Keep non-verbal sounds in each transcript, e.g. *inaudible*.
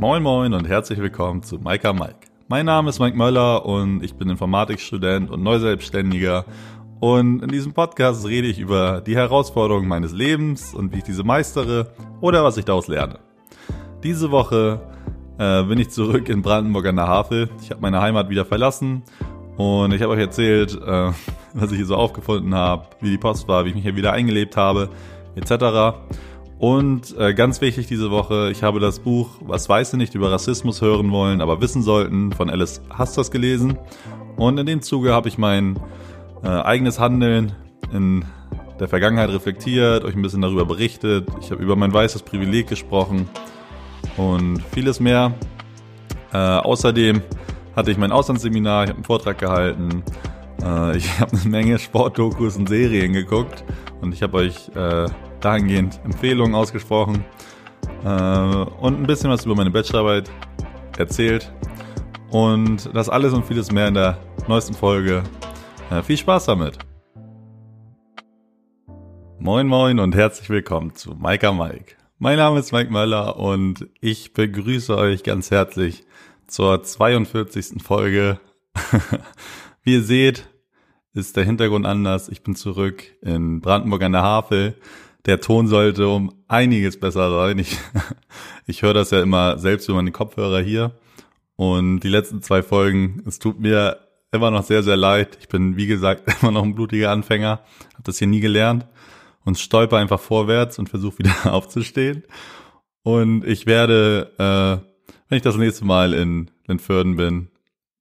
Moin Moin und herzlich willkommen zu Maika Mike. Mein Name ist Mike Möller und ich bin Informatikstudent und Neuselbstständiger. Und in diesem Podcast rede ich über die Herausforderungen meines Lebens und wie ich diese meistere oder was ich daraus lerne. Diese Woche äh, bin ich zurück in Brandenburg an der Havel. Ich habe meine Heimat wieder verlassen und ich habe euch erzählt, äh, *laughs* was ich hier so aufgefunden habe, wie die Post war, wie ich mich hier wieder eingelebt habe, etc. Und äh, ganz wichtig diese Woche, ich habe das Buch Was weiß du nicht über Rassismus hören wollen, aber wissen sollten von Alice Hasters gelesen. Und in dem Zuge habe ich mein äh, eigenes Handeln in der Vergangenheit reflektiert, euch ein bisschen darüber berichtet. Ich habe über mein weißes Privileg gesprochen und vieles mehr. Äh, außerdem hatte ich mein Auslandsseminar, ich habe einen Vortrag gehalten, äh, ich *laughs* habe eine Menge Sportdokus und Serien geguckt und ich habe euch äh, dahingehend Empfehlungen ausgesprochen äh, und ein bisschen was über meine Bachelorarbeit erzählt. Und das alles und vieles mehr in der neuesten Folge. Äh, viel Spaß damit! Moin Moin und herzlich willkommen zu Maika Mike. Mein Name ist Mike Möller und ich begrüße euch ganz herzlich zur 42. Folge. *laughs* Wie ihr seht, ist der Hintergrund anders. Ich bin zurück in Brandenburg an der Havel der Ton sollte um einiges besser sein. Ich, *laughs* ich höre das ja immer selbst über meine Kopfhörer hier. Und die letzten zwei Folgen, es tut mir immer noch sehr, sehr leid. Ich bin, wie gesagt, *laughs* immer noch ein blutiger Anfänger, habe das hier nie gelernt und stolper einfach vorwärts und versuche wieder *laughs* aufzustehen. Und ich werde, äh, wenn ich das nächste Mal in Lentförden bin,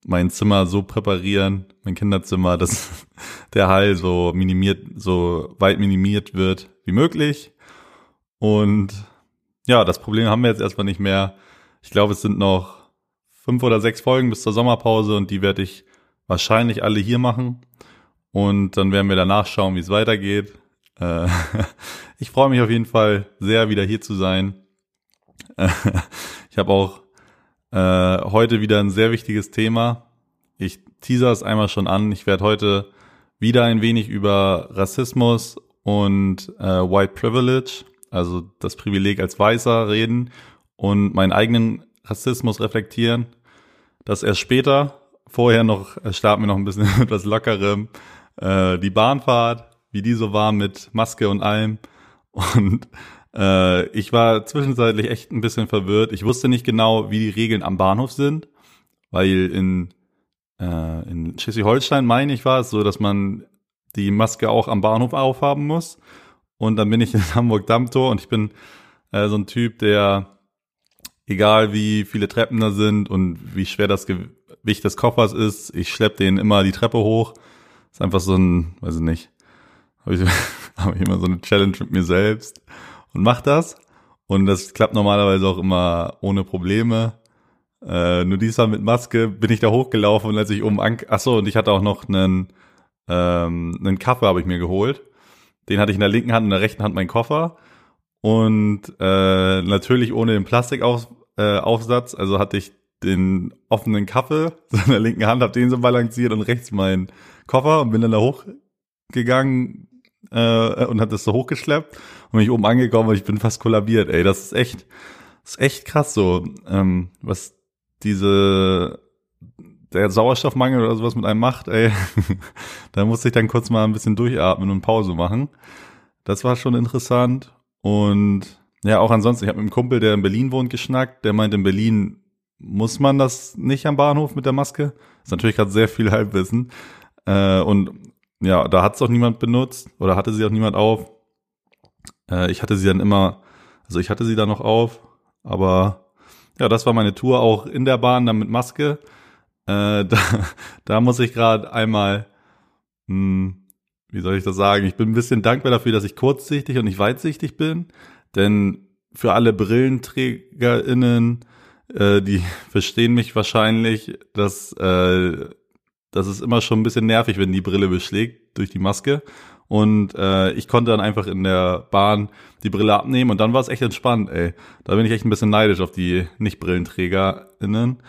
mein Zimmer so präparieren, mein Kinderzimmer, dass *laughs* der Hall so minimiert, so weit minimiert wird wie möglich. Und ja, das Problem haben wir jetzt erstmal nicht mehr. Ich glaube, es sind noch fünf oder sechs Folgen bis zur Sommerpause und die werde ich wahrscheinlich alle hier machen. Und dann werden wir danach schauen, wie es weitergeht. Äh, *laughs* ich freue mich auf jeden Fall sehr, wieder hier zu sein. ich habe auch äh, heute wieder ein sehr wichtiges Thema. Ich teaser es einmal schon an. Ich werde heute wieder ein wenig über Rassismus und äh, White Privilege, also das Privileg als Weißer reden und meinen eigenen Rassismus reflektieren. Das erst später. Vorher noch äh, starten wir noch ein bisschen *laughs* etwas lockerem. Äh, die Bahnfahrt, wie die so war mit Maske und allem. Und äh, ich war zwischenzeitlich echt ein bisschen verwirrt. Ich wusste nicht genau, wie die Regeln am Bahnhof sind, weil in, äh, in Schleswig-Holstein, meine ich, war es so, dass man die Maske auch am Bahnhof aufhaben muss. Und dann bin ich *laughs* in Hamburg Dammtor und ich bin äh, so ein Typ, der, egal wie viele Treppen da sind und wie schwer das Gewicht des Koffers ist, ich schlepp den immer die Treppe hoch. Ist einfach so ein, weiß ich nicht, habe ich, *laughs* hab ich immer so eine Challenge mit mir selbst und mach das. Und das klappt normalerweise auch immer ohne Probleme. Äh, nur diesmal mit Maske bin ich da hochgelaufen und als ich oben an, ach so, und ich hatte auch noch einen, ähm, einen Kaffee habe ich mir geholt. Den hatte ich in der linken Hand, in der rechten Hand mein Koffer. Und äh, natürlich ohne den Plastikaufsatz, äh, also hatte ich den offenen Kaffee so *laughs* in der linken Hand, habe den so balanciert und rechts meinen Koffer und bin dann da hochgegangen äh, und hat das so hochgeschleppt und ich oben angekommen und ich bin fast kollabiert. Ey, das ist echt, das ist echt krass so, ähm, was diese der Sauerstoffmangel oder sowas mit einem macht, ey, *laughs* da musste ich dann kurz mal ein bisschen durchatmen und Pause machen. Das war schon interessant. Und ja, auch ansonsten, ich habe mit einem Kumpel, der in Berlin wohnt, geschnackt, der meint, in Berlin muss man das nicht am Bahnhof mit der Maske. Ist natürlich gerade sehr viel Halbwissen. Äh, und ja, da hat es auch niemand benutzt oder hatte sie auch niemand auf. Äh, ich hatte sie dann immer, also ich hatte sie da noch auf, aber ja, das war meine Tour auch in der Bahn dann mit Maske. Äh, *laughs* da, da muss ich gerade einmal, hm, wie soll ich das sagen? Ich bin ein bisschen dankbar dafür, dass ich kurzsichtig und nicht weitsichtig bin, denn für alle BrillenträgerInnen, äh, die *laughs* verstehen mich wahrscheinlich, dass äh, das ist immer schon ein bisschen nervig, wenn die Brille beschlägt durch die Maske. Und äh, ich konnte dann einfach in der Bahn die Brille abnehmen und dann war es echt entspannt, ey. Da bin ich echt ein bisschen neidisch auf die Nicht-BrillenträgerInnen.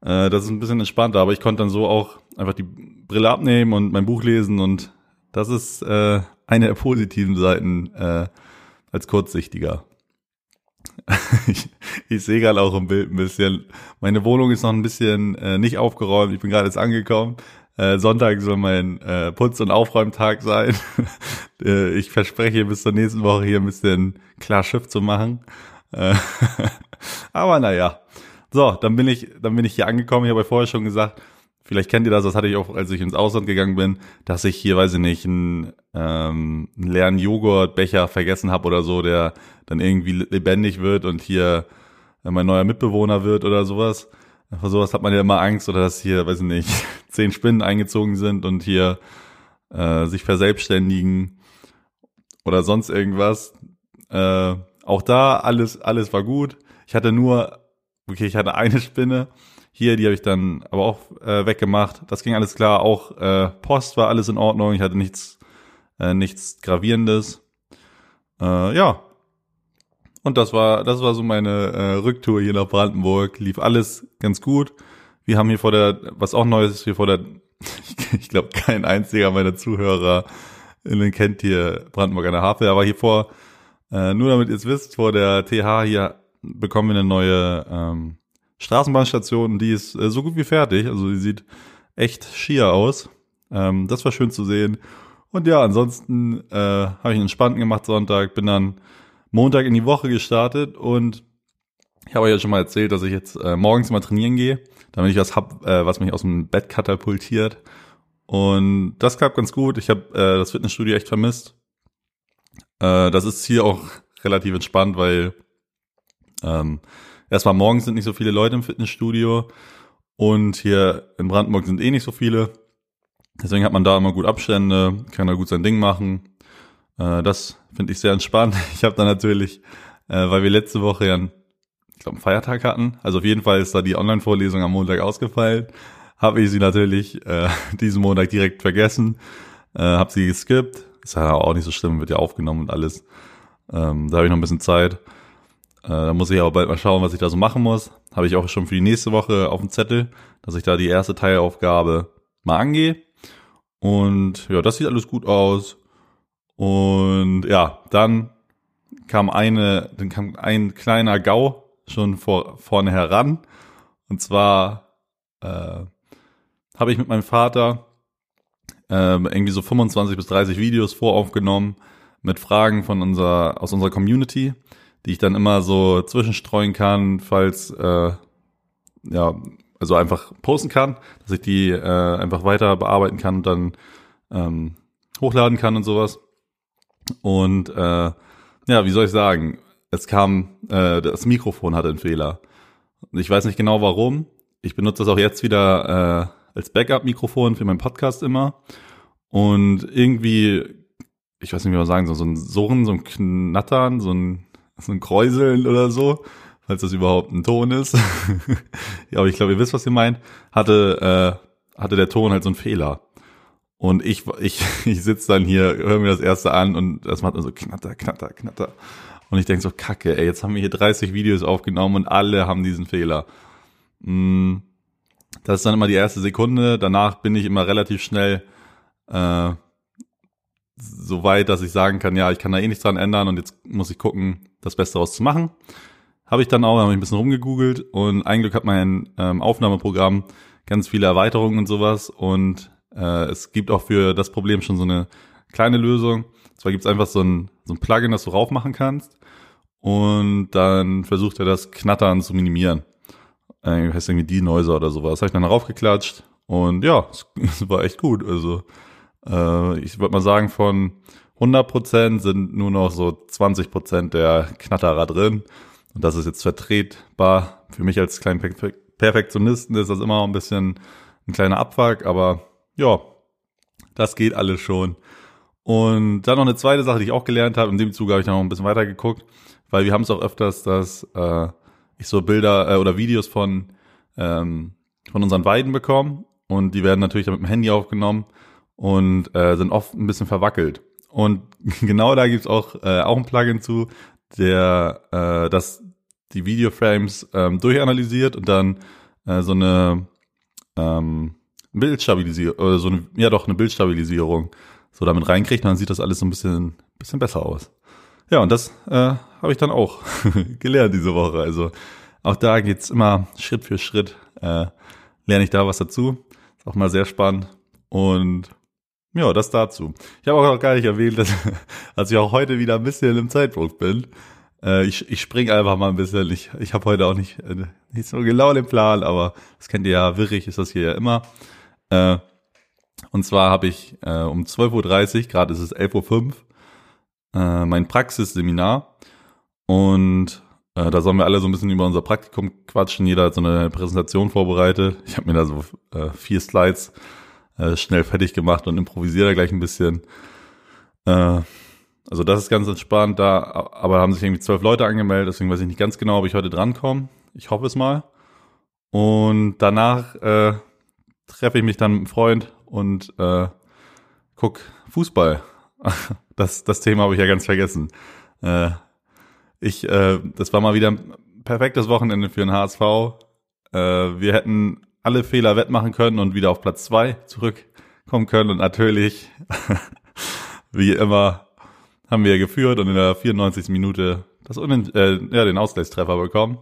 Äh, das ist ein bisschen entspannter, aber ich konnte dann so auch einfach die Brille abnehmen und mein Buch lesen und das ist äh, eine der positiven Seiten äh, als Kurzsichtiger. *laughs* ich, ich sehe gerade auch im Bild ein bisschen. Meine Wohnung ist noch ein bisschen äh, nicht aufgeräumt. Ich bin gerade jetzt angekommen. Äh, Sonntag soll mein äh, Putz- und Aufräumtag sein. *laughs* äh, ich verspreche bis zur nächsten Woche hier ein bisschen klar Schiff zu machen. Äh, *laughs* aber naja. So, dann bin ich, dann bin ich hier angekommen. Ich habe ja vorher schon gesagt, vielleicht kennt ihr das, das hatte ich auch, als ich ins Ausland gegangen bin, dass ich hier, weiß ich nicht, einen, ähm, einen leeren Joghurtbecher vergessen habe oder so, der dann irgendwie lebendig wird und hier äh, mein neuer Mitbewohner wird oder sowas. Vor sowas hat man ja immer Angst oder dass hier, weiß ich nicht, *laughs* zehn Spinnen eingezogen sind und hier äh, sich verselbstständigen oder sonst irgendwas. Äh, auch da alles, alles war gut. Ich hatte nur, okay, ich hatte eine Spinne. Hier, die habe ich dann aber auch äh, weggemacht. Das ging alles klar. Auch äh, Post war alles in Ordnung. Ich hatte nichts, äh, nichts Gravierendes. Äh, ja, und das war, das war so meine äh, Rücktour hier nach Brandenburg. Lief alles ganz gut. Wir haben hier vor der, was auch Neues ist, hier vor der, *laughs* ich, ich glaube, kein einziger meiner Zuhörer kennt hier Brandenburg an der Havel, aber hier vor, äh, nur damit ihr es wisst, vor der TH hier bekommen wir eine neue ähm, Straßenbahnstation, die ist äh, so gut wie fertig. Also die sieht echt schier aus. Ähm, das war schön zu sehen. Und ja, ansonsten äh, habe ich einen entspannten gemacht Sonntag, bin dann Montag in die Woche gestartet und ich habe euch ja schon mal erzählt, dass ich jetzt äh, morgens mal trainieren gehe, damit ich was hab, äh, was mich aus dem Bett katapultiert. Und das klappt ganz gut. Ich habe äh, das Fitnessstudio echt vermisst. Äh, das ist hier auch *laughs* relativ entspannt, weil ähm, erstmal morgens sind nicht so viele Leute im Fitnessstudio und hier in Brandenburg sind eh nicht so viele. Deswegen hat man da immer gut Abstände, kann da gut sein Ding machen. Äh, das finde ich sehr entspannt. *laughs* Ich habe da natürlich, äh, weil wir letzte Woche ja, ich glaube, einen Feiertag hatten, also auf jeden Fall ist da die Online-Vorlesung am Montag ausgefallen, habe ich sie natürlich äh, *laughs* diesen Montag direkt vergessen, äh, habe sie geskippt. Ist ja auch nicht so schlimm, wird ja aufgenommen und alles. Ähm, da habe ich noch ein bisschen Zeit. Äh, da muss ich aber bald mal schauen, was ich da so machen muss. Habe ich auch schon für die nächste Woche auf dem Zettel, dass ich da die erste Teilaufgabe mal angehe. Und ja, das sieht alles gut aus. Und ja, dann kam eine, dann kam ein kleiner Gau schon vor, vorne heran. Und zwar äh, habe ich mit meinem Vater äh, irgendwie so 25 bis 30 Videos voraufgenommen mit Fragen von unserer, aus unserer Community, die ich dann immer so zwischenstreuen kann, falls äh, ja, also einfach posten kann, dass ich die äh, einfach weiter bearbeiten kann und dann ähm, hochladen kann und sowas. Und äh, ja, wie soll ich sagen? Es kam, äh, das Mikrofon hatte einen Fehler. Ich weiß nicht genau warum. Ich benutze das auch jetzt wieder äh, als Backup-Mikrofon für meinen Podcast immer. Und irgendwie, ich weiß nicht, wie man sagen soll, so ein Surren, so ein Knattern, so ein, so ein Kräuseln oder so, falls das überhaupt ein Ton ist. *laughs* ja, aber ich glaube, ihr wisst, was ihr meint. Hatte, äh, hatte der Ton halt so einen Fehler. Und ich, ich, *laughs* ich sitze dann hier, höre mir das erste an und das macht dann so knatter, knatter, knatter. Und ich denke so, kacke, ey, jetzt haben wir hier 30 Videos aufgenommen und alle haben diesen Fehler. Mm, das ist dann immer die erste Sekunde. Danach bin ich immer relativ schnell äh, so weit, dass ich sagen kann, ja, ich kann da eh nichts dran ändern und jetzt muss ich gucken, das Beste daraus zu machen. Habe ich dann auch, habe ich ein bisschen rumgegoogelt und ein Glück hat mein ähm, Aufnahmeprogramm ganz viele Erweiterungen und sowas und äh, es gibt auch für das Problem schon so eine kleine Lösung. Zwar gibt es einfach so ein, so ein Plugin, das du raufmachen kannst und dann versucht er das Knattern zu minimieren. Äh, heißt irgendwie Denoiser oder sowas. Habe ich dann raufgeklatscht und ja, es, *laughs* es war echt gut. Also äh, ich würde mal sagen, von 100% sind nur noch so 20% der Knatterer drin. Und das ist jetzt vertretbar. Für mich als kleinen Perfektionisten ist das immer ein bisschen ein kleiner Abfuck, aber ja, das geht alles schon. Und dann noch eine zweite Sache, die ich auch gelernt habe, in dem Zuge habe ich noch ein bisschen weiter geguckt, weil wir haben es auch öfters, dass äh, ich so Bilder äh, oder Videos von, ähm, von unseren Weiden bekomme und die werden natürlich dann mit dem Handy aufgenommen und äh, sind oft ein bisschen verwackelt. Und *laughs* genau da gibt's auch, äh, auch ein Plugin zu, der äh, das die Videoframes ähm, durchanalysiert und dann äh, so eine ähm, Bildstabilisierung, oder so eine, ja doch, eine Bildstabilisierung so damit reinkriegt, dann sieht das alles so ein bisschen, bisschen besser aus. Ja, und das äh, habe ich dann auch *laughs* gelernt diese Woche. Also auch da geht's immer Schritt für Schritt. Äh, lerne ich da was dazu. Ist auch mal sehr spannend. Und ja, das dazu. Ich habe auch noch gar nicht erwähnt, dass, *laughs* dass ich auch heute wieder ein bisschen im Zeitdruck bin. Äh, ich ich springe einfach mal ein bisschen. Ich, ich habe heute auch nicht, äh, nicht so genau den Plan, aber das kennt ihr ja, wirrig ist das hier ja immer. Äh, und zwar habe ich äh, um 12.30 Uhr, gerade ist es 11.05 Uhr, äh, mein Praxisseminar. Und da sollen wir alle so ein bisschen über unser Praktikum quatschen. Jeder hat so eine Präsentation vorbereitet. Ich habe mir da so vier Slides schnell fertig gemacht und improvisiere da gleich ein bisschen. Also das ist ganz entspannt da, aber haben sich irgendwie zwölf Leute angemeldet, deswegen weiß ich nicht ganz genau, ob ich heute drankomme. Ich hoffe es mal. Und danach äh, treffe ich mich dann mit einem Freund und äh, guck Fußball. *laughs* Das, das Thema habe ich ja ganz vergessen. Äh, ich, äh, das war mal wieder ein perfektes Wochenende für den HSV. Äh, wir hätten alle Fehler wettmachen können und wieder auf Platz zwei zurückkommen können. Und natürlich, *laughs* wie immer, haben wir geführt und in der 94. Minute das äh, ja, den Ausgleichstreffer bekommen.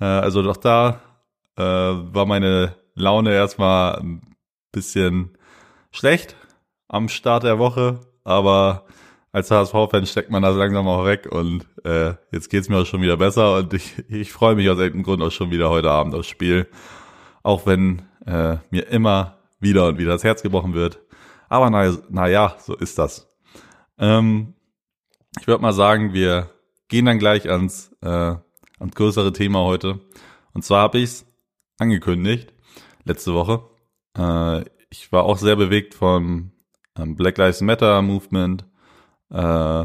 Äh, also doch da äh, war meine Laune erstmal ein bisschen schlecht am Start der Woche, aber als HSV-Fan steckt man das langsam auch weg und äh, jetzt geht's mir auch schon wieder besser und ich, ich freue mich aus irgendeinem Grund auch schon wieder heute Abend aufs Spiel. Auch wenn äh, mir immer wieder und wieder das Herz gebrochen wird. Aber na, na ja, so ist das. Ähm, ich würde mal sagen, wir gehen dann gleich ans, äh, ans größere Thema heute. Und zwar habe ich es angekündigt letzte Woche. Äh, ich war auch sehr bewegt vom ähm, Black Lives Matter Movement. Äh,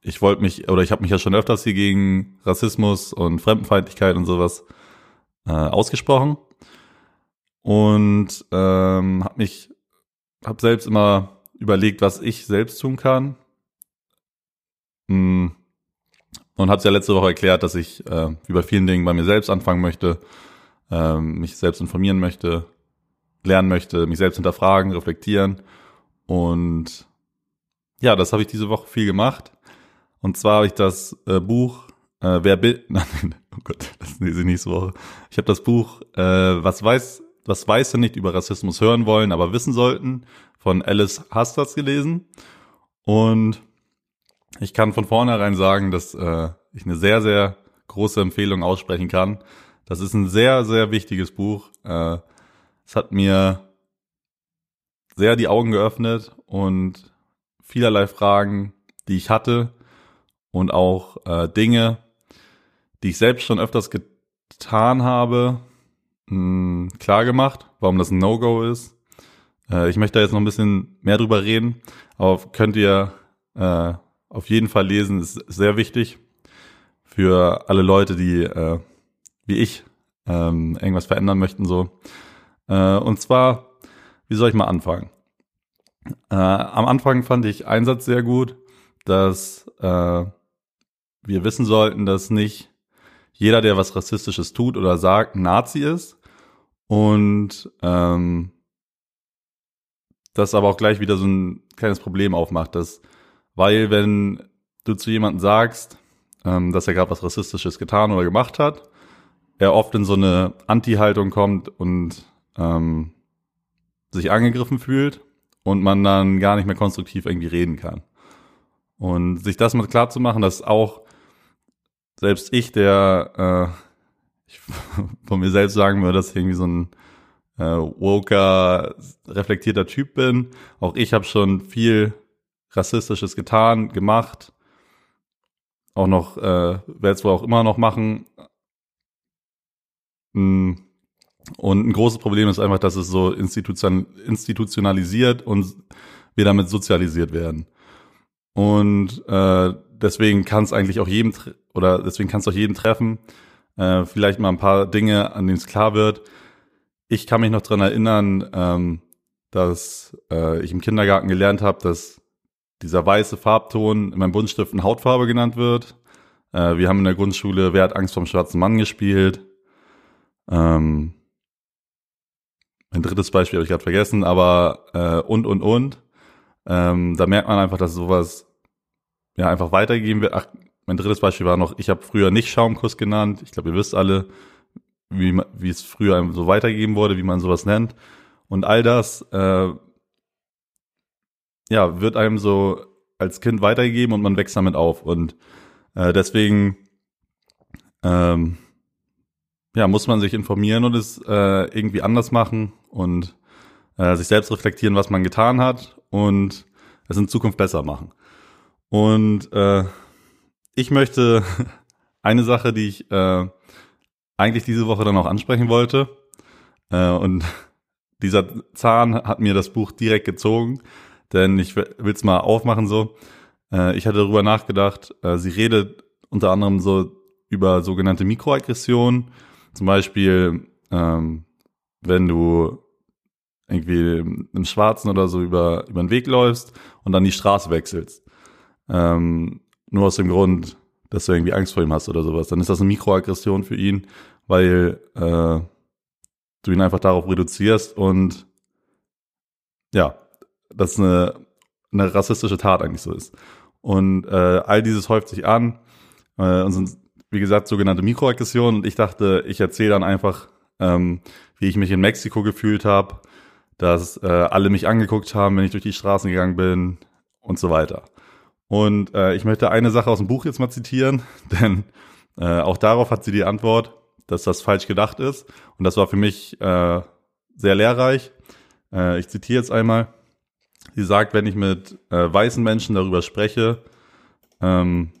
ich wollte mich, oder ich habe mich ja schon öfters hier gegen Rassismus und Fremdenfeindlichkeit und sowas äh, ausgesprochen. Und ähm, habe mich, habe selbst immer überlegt, was ich selbst tun kann. Mm. Und habe es ja letzte Woche erklärt, dass ich äh, bei vielen Dingen bei mir selbst anfangen möchte, äh, mich selbst informieren möchte, lernen möchte, mich selbst hinterfragen, reflektieren. Und ja, das habe ich diese Woche viel gemacht. Und zwar habe ich das äh, Buch äh, Wer Bild, *laughs* nein, oh Gott, das lese ich nächste Woche. Ich habe das Buch äh, Was weiß, was Weiße nicht über Rassismus hören wollen, aber wissen sollten von Alice Hastas gelesen. Und ich kann von vornherein sagen, dass äh, ich eine sehr, sehr große Empfehlung aussprechen kann. Das ist ein sehr, sehr wichtiges Buch. Äh, es hat mir sehr die Augen geöffnet und vielerlei Fragen, die ich hatte und auch äh, Dinge, die ich selbst schon öfters getan habe, hm, klar gemacht, warum das ein No-Go ist. Äh, ich möchte da jetzt noch ein bisschen mehr drüber reden, aber könnt ihr auf jeden Fall lesen, ist sehr wichtig für alle Leute, die äh, wie ich ähm, irgendwas verändern möchten so. Äh, und zwar, wie soll ich mal anfangen? Äh, am Anfang fand ich Einsatz sehr gut, dass äh, wir wissen sollten, dass nicht jeder, der was Rassistisches tut oder sagt, Nazi ist und ähm, das aber auch gleich wieder so ein kleines Problem aufmacht, dass weil wenn du zu jemandem sagst, ähm, dass er gerade was Rassistisches getan oder gemacht hat, er oft in so eine Anti-Haltung kommt und ähm, sich angegriffen fühlt und man dann gar nicht mehr konstruktiv irgendwie reden kann. Und sich das mal klar zu machen, dass auch selbst ich, der äh, ich *laughs* von mir selbst sagen würde, dass ich irgendwie so ein äh, woker, reflektierter Typ bin. Auch ich habe schon viel Rassistisches getan, gemacht. Auch noch, äh, werde es wohl auch immer noch machen. Mm. Und ein großes Problem ist einfach, dass es so institution institutionalisiert und wir damit sozialisiert werden. Und äh, deswegen kann es eigentlich auch jedem oder deswegen kann es auch jeden treffen. Äh, vielleicht mal ein paar Dinge, an denen es klar wird. Ich kann mich noch dran erinnern, ähm, dass äh, ich im Kindergarten gelernt habe, dass dieser weiße Farbton in meinem Buntstiften Hautfarbe genannt wird. Äh, wir haben in der Grundschule Wer hat Angst vom schwarzen Mann gespielt. Ähm, ein drittes Beispiel habe ich gerade vergessen, aber äh, und und und. Ähm, da merkt man einfach, dass sowas ja einfach weitergegeben wird. Ach, mein drittes Beispiel war noch, ich habe früher nicht Schaumkuss genannt. Ich glaube, ihr wisst alle, wie, wie es früher so weitergegeben wurde, wie man sowas nennt. Und all das, äh, ja, wird einem so als Kind weitergegeben und man wächst damit auf. Und äh, deswegen, ähm, ja, muss man sich informieren und es äh, irgendwie anders machen und äh, sich selbst reflektieren, was man getan hat und es in Zukunft besser machen. Und äh, ich möchte *laughs* eine Sache, die ich äh, eigentlich diese Woche dann auch ansprechen wollte, äh, und *laughs* dieser Zahn hat mir das Buch direkt gezogen, denn ich will es mal aufmachen so. Äh, ich hatte darüber nachgedacht, äh, sie redet unter anderem so über sogenannte Mikroaggressionen, zum Beispiel, ähm, wenn du irgendwie im Schwarzen oder so über, über den Weg läufst und dann die Straße wechselst. Ähm, nur aus dem Grund, dass du irgendwie Angst vor ihm hast oder sowas. Dann ist das eine Mikroaggression für ihn, weil äh, du ihn einfach darauf reduzierst und ja, das eine, eine rassistische Tat eigentlich so ist. Und äh, all dieses häuft sich an äh, und sind, wie gesagt, sogenannte Mikroaggressionen. Und ich dachte, ich erzähle dann einfach, ähm, wie ich mich in Mexiko gefühlt habe, dass äh, alle mich angeguckt haben, wenn ich durch die Straßen gegangen bin und so weiter. Und äh, ich möchte eine Sache aus dem Buch jetzt mal zitieren, *laughs* denn äh, auch darauf hat sie die Antwort, dass das falsch gedacht ist. Und das war für mich äh, sehr lehrreich. Äh, ich zitiere jetzt einmal. Sie sagt, wenn ich mit äh, weißen Menschen darüber spreche, ähm,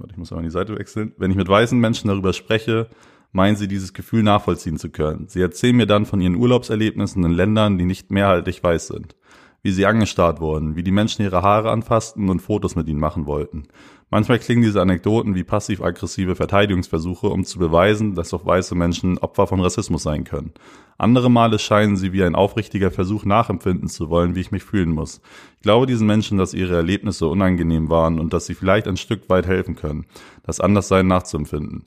warte, ich muss mal an die Seite wechseln. Wenn ich mit weißen Menschen darüber spreche, meinen sie dieses Gefühl nachvollziehen zu können. Sie erzählen mir dann von ihren Urlaubserlebnissen in Ländern, die nicht mehrheitlich weiß sind. Wie sie angestarrt wurden, wie die Menschen ihre Haare anfassten und Fotos mit ihnen machen wollten. Manchmal klingen diese Anekdoten wie passiv-aggressive Verteidigungsversuche, um zu beweisen, dass auch weiße Menschen Opfer von Rassismus sein können. Andere Male scheinen sie wie ein aufrichtiger Versuch nachempfinden zu wollen, wie ich mich fühlen muss. Ich glaube diesen Menschen, dass ihre Erlebnisse unangenehm waren und dass sie vielleicht ein Stück weit helfen können, das Anderssein nachzuempfinden.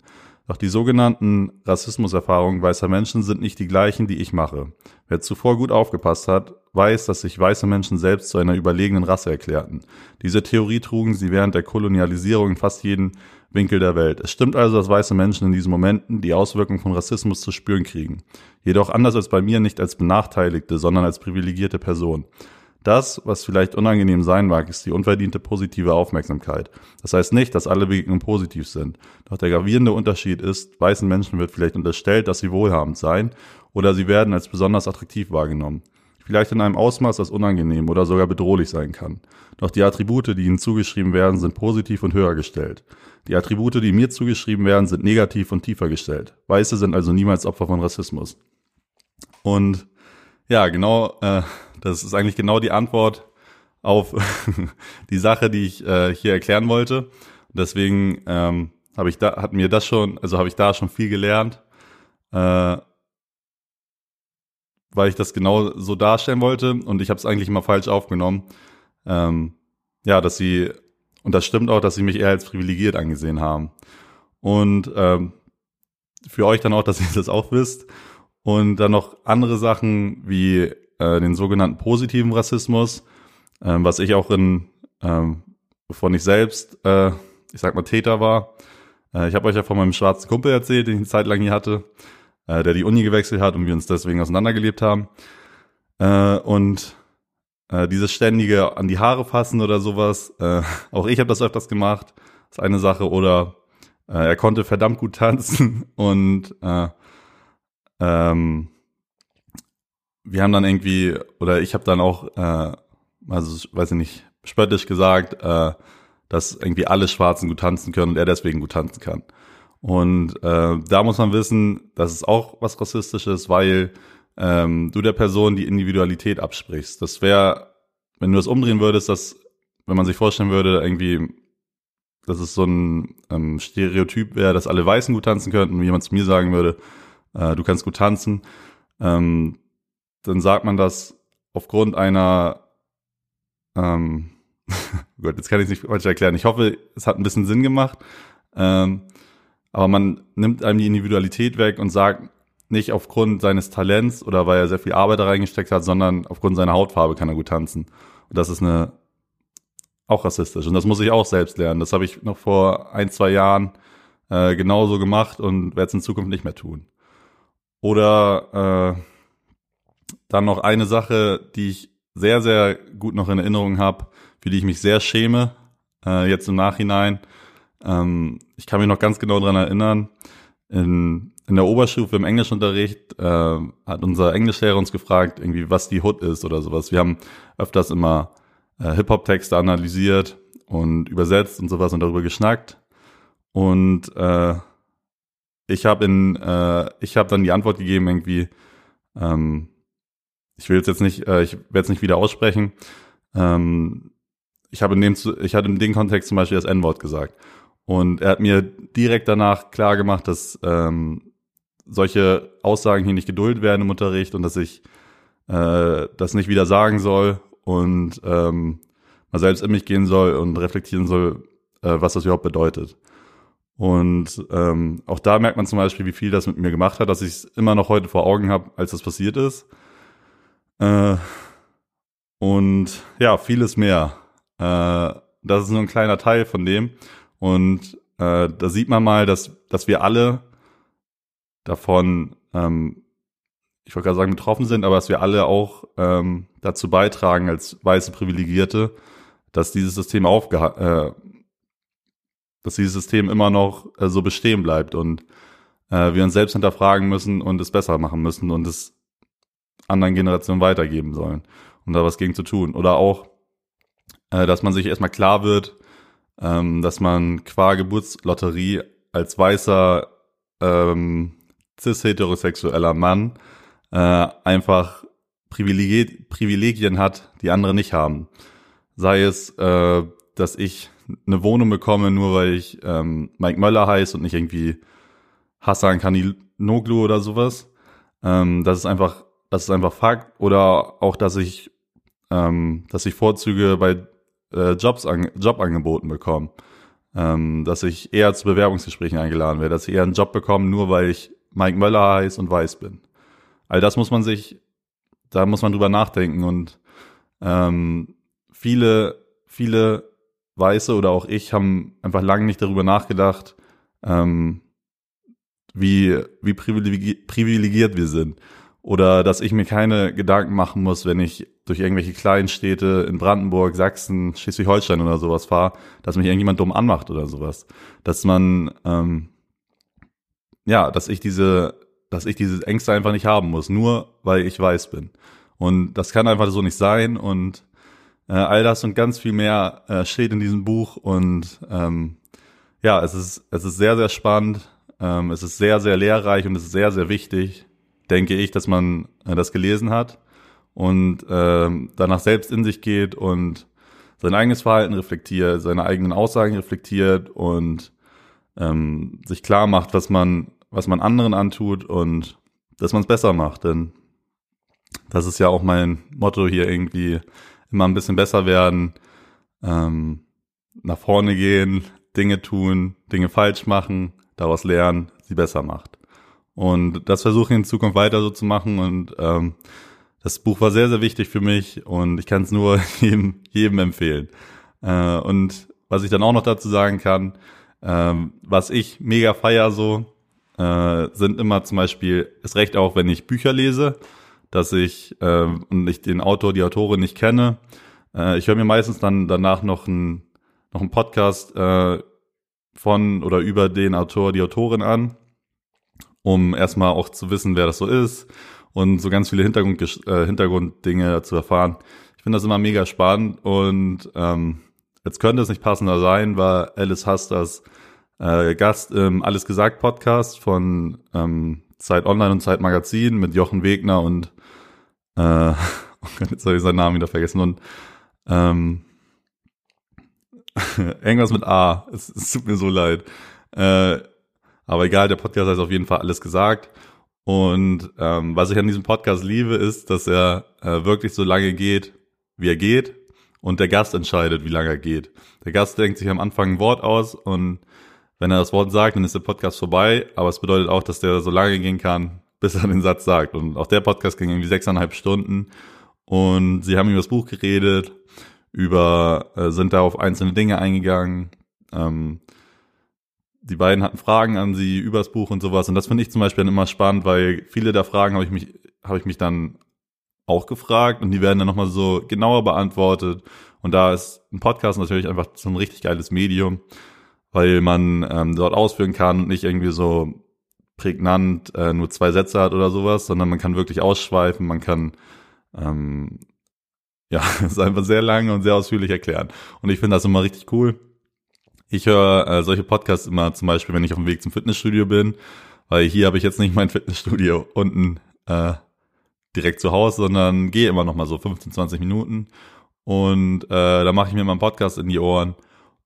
Doch die sogenannten Rassismuserfahrungen weißer Menschen sind nicht die gleichen, die ich mache. Wer zuvor gut aufgepasst hat, weiß, dass sich weiße Menschen selbst zu einer überlegenen Rasse erklärten. Diese Theorie trugen sie während der Kolonialisierung in fast jeden Winkel der Welt. Es stimmt also, dass weiße Menschen in diesen Momenten die Auswirkungen von Rassismus zu spüren kriegen. Jedoch anders als bei mir nicht als Benachteiligte, sondern als privilegierte Person. Das, was vielleicht unangenehm sein mag, ist die unverdiente positive Aufmerksamkeit. Das heißt nicht, dass alle Begegnungen positiv sind. Doch der gravierende Unterschied ist, weißen Menschen wird vielleicht unterstellt, dass sie wohlhabend seien oder sie werden als besonders attraktiv wahrgenommen. Vielleicht in einem Ausmaß, das unangenehm oder sogar bedrohlich sein kann. Doch die Attribute, die ihnen zugeschrieben werden, sind positiv und höher gestellt. Die Attribute, die mir zugeschrieben werden, sind negativ und tiefer gestellt. Weiße sind also niemals Opfer von Rassismus. Und ja, genau, äh, das ist eigentlich genau die Antwort auf *laughs* die Sache, die ich äh, hier erklären wollte. Deswegen ähm, habe ich da, hat mir das schon, also habe ich da schon viel gelernt, äh, weil ich das genau so darstellen wollte und ich habe es eigentlich immer falsch aufgenommen. Ähm, ja, dass sie und das stimmt auch, dass sie mich eher als privilegiert angesehen haben. Und ähm, für euch dann auch, *laughs* dass ihr das auch wisst. Und dann noch andere Sachen wie äh, den sogenannten positiven Rassismus, äh, was ich auch in, ähm, bevor ich selbst, äh, ich sag mal, Täter war. Äh, ich habe euch ja von meinem schwarzen Kumpel erzählt, den ich eine Zeit lang hier hatte, äh, der die Uni gewechselt hat und wir uns deswegen auseinandergelebt haben. Äh, und äh, dieses ständige an die Haare fassen oder sowas, äh, auch ich habe das öfters gemacht, ist eine Sache. Oder äh, er konnte verdammt gut tanzen *laughs* und äh, ähm, wir haben dann irgendwie, oder ich habe dann auch, äh, also weiß ich nicht, spöttisch gesagt, äh, dass irgendwie alle Schwarzen gut tanzen können und er deswegen gut tanzen kann. Und äh, da muss man wissen, dass es auch was Rassistisches, weil ähm, du der Person die Individualität absprichst. Das wäre, wenn du das umdrehen würdest, dass, wenn man sich vorstellen würde, irgendwie, dass es so ein ähm, Stereotyp wäre, dass alle Weißen gut tanzen könnten und jemand zu mir sagen würde, äh, du kannst gut tanzen, ähm, dann sagt man das aufgrund einer, ähm, *laughs* gut, jetzt kann ich es nicht falsch erklären. Ich hoffe, es hat ein bisschen Sinn gemacht. Ähm, aber man nimmt einem die Individualität weg und sagt nicht aufgrund seines Talents oder weil er sehr viel Arbeit da reingesteckt hat, sondern aufgrund seiner Hautfarbe kann er gut tanzen. Und das ist eine auch rassistisch. Und das muss ich auch selbst lernen. Das habe ich noch vor ein, zwei Jahren äh, genauso gemacht und werde es in Zukunft nicht mehr tun. Oder äh, dann noch eine Sache, die ich sehr, sehr gut noch in Erinnerung habe, für die ich mich sehr schäme, äh, jetzt im Nachhinein. Ähm, ich kann mich noch ganz genau dran erinnern. In, in der Oberstufe im Englischunterricht äh, hat unser Englischlehrer uns gefragt, irgendwie, was die Hood ist oder sowas. Wir haben öfters immer äh, Hip-Hop-Texte analysiert und übersetzt und sowas und darüber geschnackt. Und äh, ich habe in, äh, ich habe dann die Antwort gegeben irgendwie. Ähm, ich will jetzt nicht, äh, ich werde es nicht wieder aussprechen. Ähm, ich habe in dem, ich hatte in dem Kontext zum Beispiel das N-Wort gesagt. Und er hat mir direkt danach klar gemacht, dass ähm, solche Aussagen hier nicht geduldet werden im Unterricht und dass ich äh, das nicht wieder sagen soll und ähm, mal selbst in mich gehen soll und reflektieren soll, äh, was das überhaupt bedeutet. Und ähm, auch da merkt man zum Beispiel, wie viel das mit mir gemacht hat, dass ich es immer noch heute vor Augen habe, als das passiert ist. Äh, und ja, vieles mehr. Äh, das ist nur ein kleiner Teil von dem. Und äh, da sieht man mal, dass, dass wir alle davon, ähm, ich wollte gerade sagen, betroffen sind, aber dass wir alle auch ähm, dazu beitragen, als weiße Privilegierte, dass dieses System aufgeha äh, dass dieses System immer noch äh, so bestehen bleibt und äh, wir uns selbst hinterfragen müssen und es besser machen müssen und es anderen Generationen weitergeben sollen, um da was gegen zu tun. Oder auch, äh, dass man sich erstmal klar wird, ähm, dass man qua Geburtslotterie als weißer ähm, cis-heterosexueller Mann äh, einfach Privilegien, Privilegien hat, die andere nicht haben. Sei es, äh, dass ich eine Wohnung bekomme, nur weil ich ähm, Mike Möller heiße und nicht irgendwie Hassan Kaniloglu oder sowas. Ähm, das ist einfach, das ist einfach Fakt. Oder auch, dass ich, ähm, dass ich Vorzüge bei äh, Jobs an, Jobangeboten bekomme. Ähm, dass ich eher zu Bewerbungsgesprächen eingeladen werde, dass ich eher einen Job bekomme, nur weil ich Mike Möller heiße und weiß bin. All das muss man sich, da muss man drüber nachdenken und ähm, viele, viele Weiße oder auch ich haben einfach lange nicht darüber nachgedacht, ähm, wie, wie privilegiert wir sind. Oder dass ich mir keine Gedanken machen muss, wenn ich durch irgendwelche kleinen Städte in Brandenburg, Sachsen, Schleswig-Holstein oder sowas fahre, dass mich irgendjemand dumm anmacht oder sowas. Dass man, ähm, ja, dass ich diese, dass ich diese Ängste einfach nicht haben muss, nur weil ich weiß bin. Und das kann einfach so nicht sein und äh, all das und ganz viel mehr äh, steht in diesem Buch und ähm, ja, es ist, es ist sehr, sehr spannend. Ähm, es ist sehr, sehr lehrreich und es ist sehr, sehr wichtig, denke ich, dass man äh, das gelesen hat und ähm, danach selbst in sich geht und sein eigenes Verhalten reflektiert, seine eigenen Aussagen reflektiert und ähm, sich klar macht, was man, was man anderen antut und dass man es besser macht. Denn das ist ja auch mein Motto hier irgendwie, immer ein bisschen besser werden, ähm, nach vorne gehen, Dinge tun, Dinge falsch machen, daraus lernen, sie besser macht. Und das versuche ich in Zukunft weiter so zu machen und ähm, das Buch war sehr, sehr wichtig für mich und ich kann es nur *laughs* jedem, jedem empfehlen. Äh, und was ich dann auch noch dazu sagen kann, ähm, was ich mega feier so, äh, sind immer zum Beispiel, ist recht auch, wenn ich Bücher lese, dass ich äh, und ich den Autor, die Autorin nicht kenne. Äh, ich höre mir meistens dann danach noch ein noch einen Podcast äh, von oder über den Autor, die Autorin an, um erstmal auch zu wissen, wer das so ist und so ganz viele Hintergrund, äh, Hintergrunddinge zu erfahren. Ich finde das immer mega spannend und ähm, jetzt könnte es nicht passender sein, war Alice Hasters äh, Gast im Alles gesagt Podcast von ähm, Zeit Online und Zeit Magazin mit Jochen Wegner und äh, *laughs* oh jetzt habe ich seinen Namen wieder vergessen. Und ähm, *laughs* irgendwas mit A. Es, es tut mir so leid. Äh, aber egal, der Podcast heißt auf jeden Fall alles gesagt. Und ähm, was ich an diesem Podcast liebe, ist, dass er äh, wirklich so lange geht, wie er geht. Und der Gast entscheidet, wie lange er geht. Der Gast denkt sich am Anfang ein Wort aus und wenn er das Wort sagt, dann ist der Podcast vorbei. Aber es bedeutet auch, dass der so lange gehen kann, bis er den Satz sagt. Und auch der Podcast ging irgendwie sechseinhalb Stunden. Und sie haben über das Buch geredet, über, äh, sind da auf einzelne Dinge eingegangen. Ähm, die beiden hatten Fragen an sie übers Buch und sowas. Und das finde ich zum Beispiel dann immer spannend, weil viele der Fragen habe ich mich, habe ich mich dann auch gefragt und die werden dann nochmal so genauer beantwortet. Und da ist ein Podcast natürlich einfach so ein richtig geiles Medium, weil man ähm, dort ausführen kann und nicht irgendwie so prägnant äh, nur zwei Sätze hat oder sowas, sondern man kann wirklich ausschweifen, man kann ähm, *laughs* ja, es einfach sehr lange und sehr ausführlich erklären. Und ich finde das immer richtig cool. Ich höre äh, solche Podcasts immer zum Beispiel, wenn ich auf dem Weg zum Fitnessstudio bin, weil hier habe ich jetzt nicht mein *laughs* Fitnessstudio unten äh, direkt zu Hause, sondern gehe immer noch mal so 15, 20 Minuten und äh, da mache ich mir mal einen Podcast in die Ohren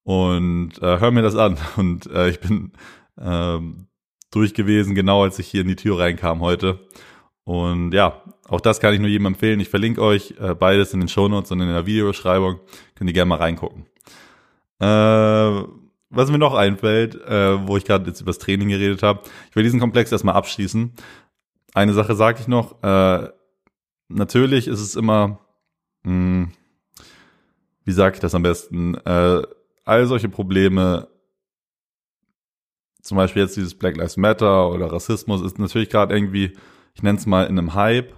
und äh, höre mir das an. *laughs* Und äh, ich bin ähm, durch gewesen, genau als ich hier in die Tür reinkam heute. Und ja, auch das kann ich nur jedem empfehlen. Ich verlinke euch äh, beides in den Shownotes und in der Videobeschreibung. Könnt ihr gerne mal reingucken. Äh, was mir noch einfällt, äh, wo ich gerade jetzt über das Training geredet habe, ich will diesen Komplex erstmal abschließen. Eine Sache sage ich noch, äh, natürlich ist es immer, mh, hm, wie sage ich das am besten, äh, all solche Probleme, zum Beispiel jetzt dieses Black Lives Matter oder Rassismus, ist natürlich gerade irgendwie, ich nenne es mal, in einem Hype.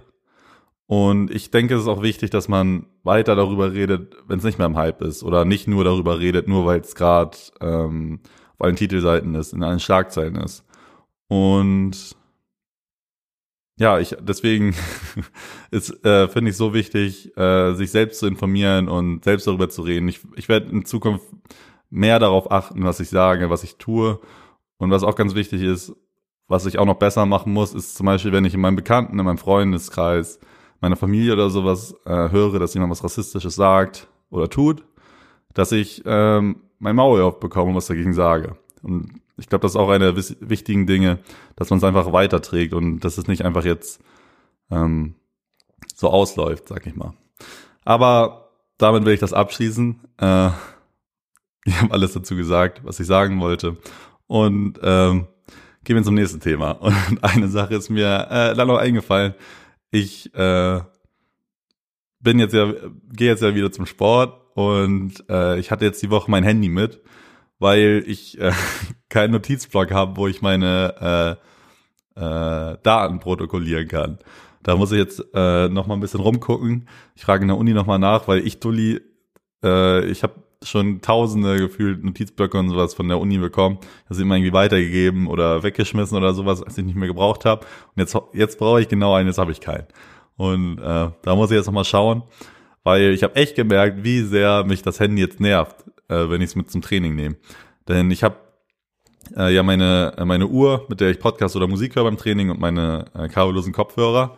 Und ich denke, es ist auch wichtig, dass man weiter darüber redet, wenn es nicht mehr im Hype ist. Oder nicht nur darüber redet, nur weil es gerade ähm, auf allen Titelseiten ist, in allen Schlagzeilen ist. Und ja, ich deswegen *laughs* ist äh, finde ich so wichtig, äh, sich selbst zu informieren und selbst darüber zu reden. Ich, ich werde in Zukunft mehr darauf achten, was ich sage, was ich tue. Und was auch ganz wichtig ist, was ich auch noch besser machen muss, ist zum Beispiel, wenn ich in meinem Bekannten, in meinem Freundeskreis meiner Familie oder sowas äh, höre, dass jemand was Rassistisches sagt oder tut, dass ich ähm, mein Maul aufbekomme und was dagegen sage. Und ich glaube, das ist auch eine der wichtigen Dinge, dass man es einfach weiterträgt und dass es nicht einfach jetzt ähm, so ausläuft, sag ich mal. Aber damit will ich das abschließen. Äh, *laughs* ich habe alles dazu gesagt, was ich sagen wollte. Und ähm, gehen wir zum nächsten Thema. *laughs* Und eine Sache ist mir äh, dann noch eingefallen, ich äh, bin jetzt ja, gehe jetzt ja wieder zum Sport und äh, ich hatte jetzt die Woche mein Handy mit, weil ich äh, *laughs* keinen Notizblock habe, wo ich meine äh, äh, Daten protokollieren kann. Da muss ich jetzt äh, noch mal ein bisschen rumgucken. Ich frage in der Uni noch mal nach, weil ich Dulli, äh, ich habe schon tausende gefühlt Notizblöcke und sowas von der Uni bekommen. Das immer irgendwie weitergegeben oder weggeschmissen oder sowas, als ich nicht mehr gebraucht habe. Und jetzt, jetzt brauche ich genau einen, jetzt habe ich keinen. Und äh, da muss ich jetzt nochmal schauen, weil ich habe echt gemerkt, wie sehr mich das Handy jetzt nervt, äh, wenn ich es mit zum Training nehme. Denn ich habe äh, ja meine, äh, meine Uhr, mit der ich Podcast oder Musik höre beim Training und meine äh, kabellosen Kopfhörer.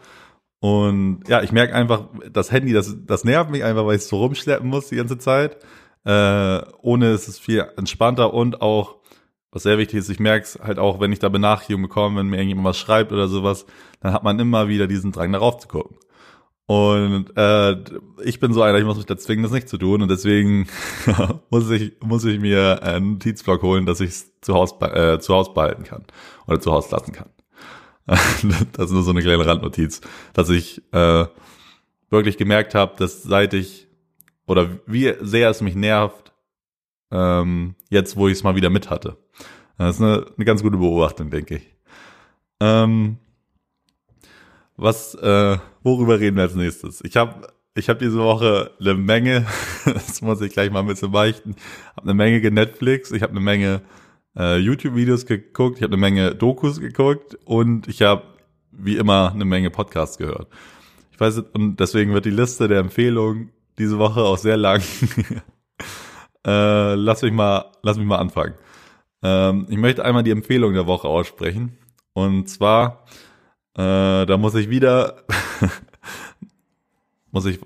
Und ja, ich merke einfach, das Handy, das, das nervt mich einfach, weil ich es so rumschleppen muss die ganze Zeit. Äh, ohne ist es viel entspannter und auch, was sehr wichtig ist, ich merke es halt auch, wenn ich da Benachrichtigungen bekomme, wenn mir irgendjemand was schreibt oder sowas, dann hat man immer wieder diesen Drang, darauf zu gucken. Und äh, ich bin so einer, ich muss mich da zwingen, das nicht zu tun. Und deswegen *laughs* muss ich muss ich mir einen Notizblock holen, dass ich es zu Hause äh, zu Hause behalten kann oder zu Hause lassen kann. *laughs* das ist nur so eine kleine Randnotiz, dass ich äh, wirklich gemerkt habe, dass seit ich oder wie sehr es mich nervt, ähm, jetzt wo ich es mal wieder mit hatte. Das ist eine, eine ganz gute Beobachtung, denke ich. Ähm, was, äh, worüber reden wir als nächstes? Ich habe ich hab diese Woche eine Menge, *laughs* das muss ich gleich mal ein bisschen beichten, habe eine Menge Netflix, ich habe eine Menge äh, YouTube-Videos geguckt, ich habe eine Menge Dokus geguckt und ich habe wie immer eine Menge Podcasts gehört. Ich weiß, und deswegen wird die Liste der Empfehlungen diese Woche auch sehr lang. *laughs* äh, lass mich mal, lass mich mal anfangen. Ähm, ich möchte einmal die Empfehlung der Woche aussprechen. Und zwar, äh, da muss ich wieder, *laughs* muss ich,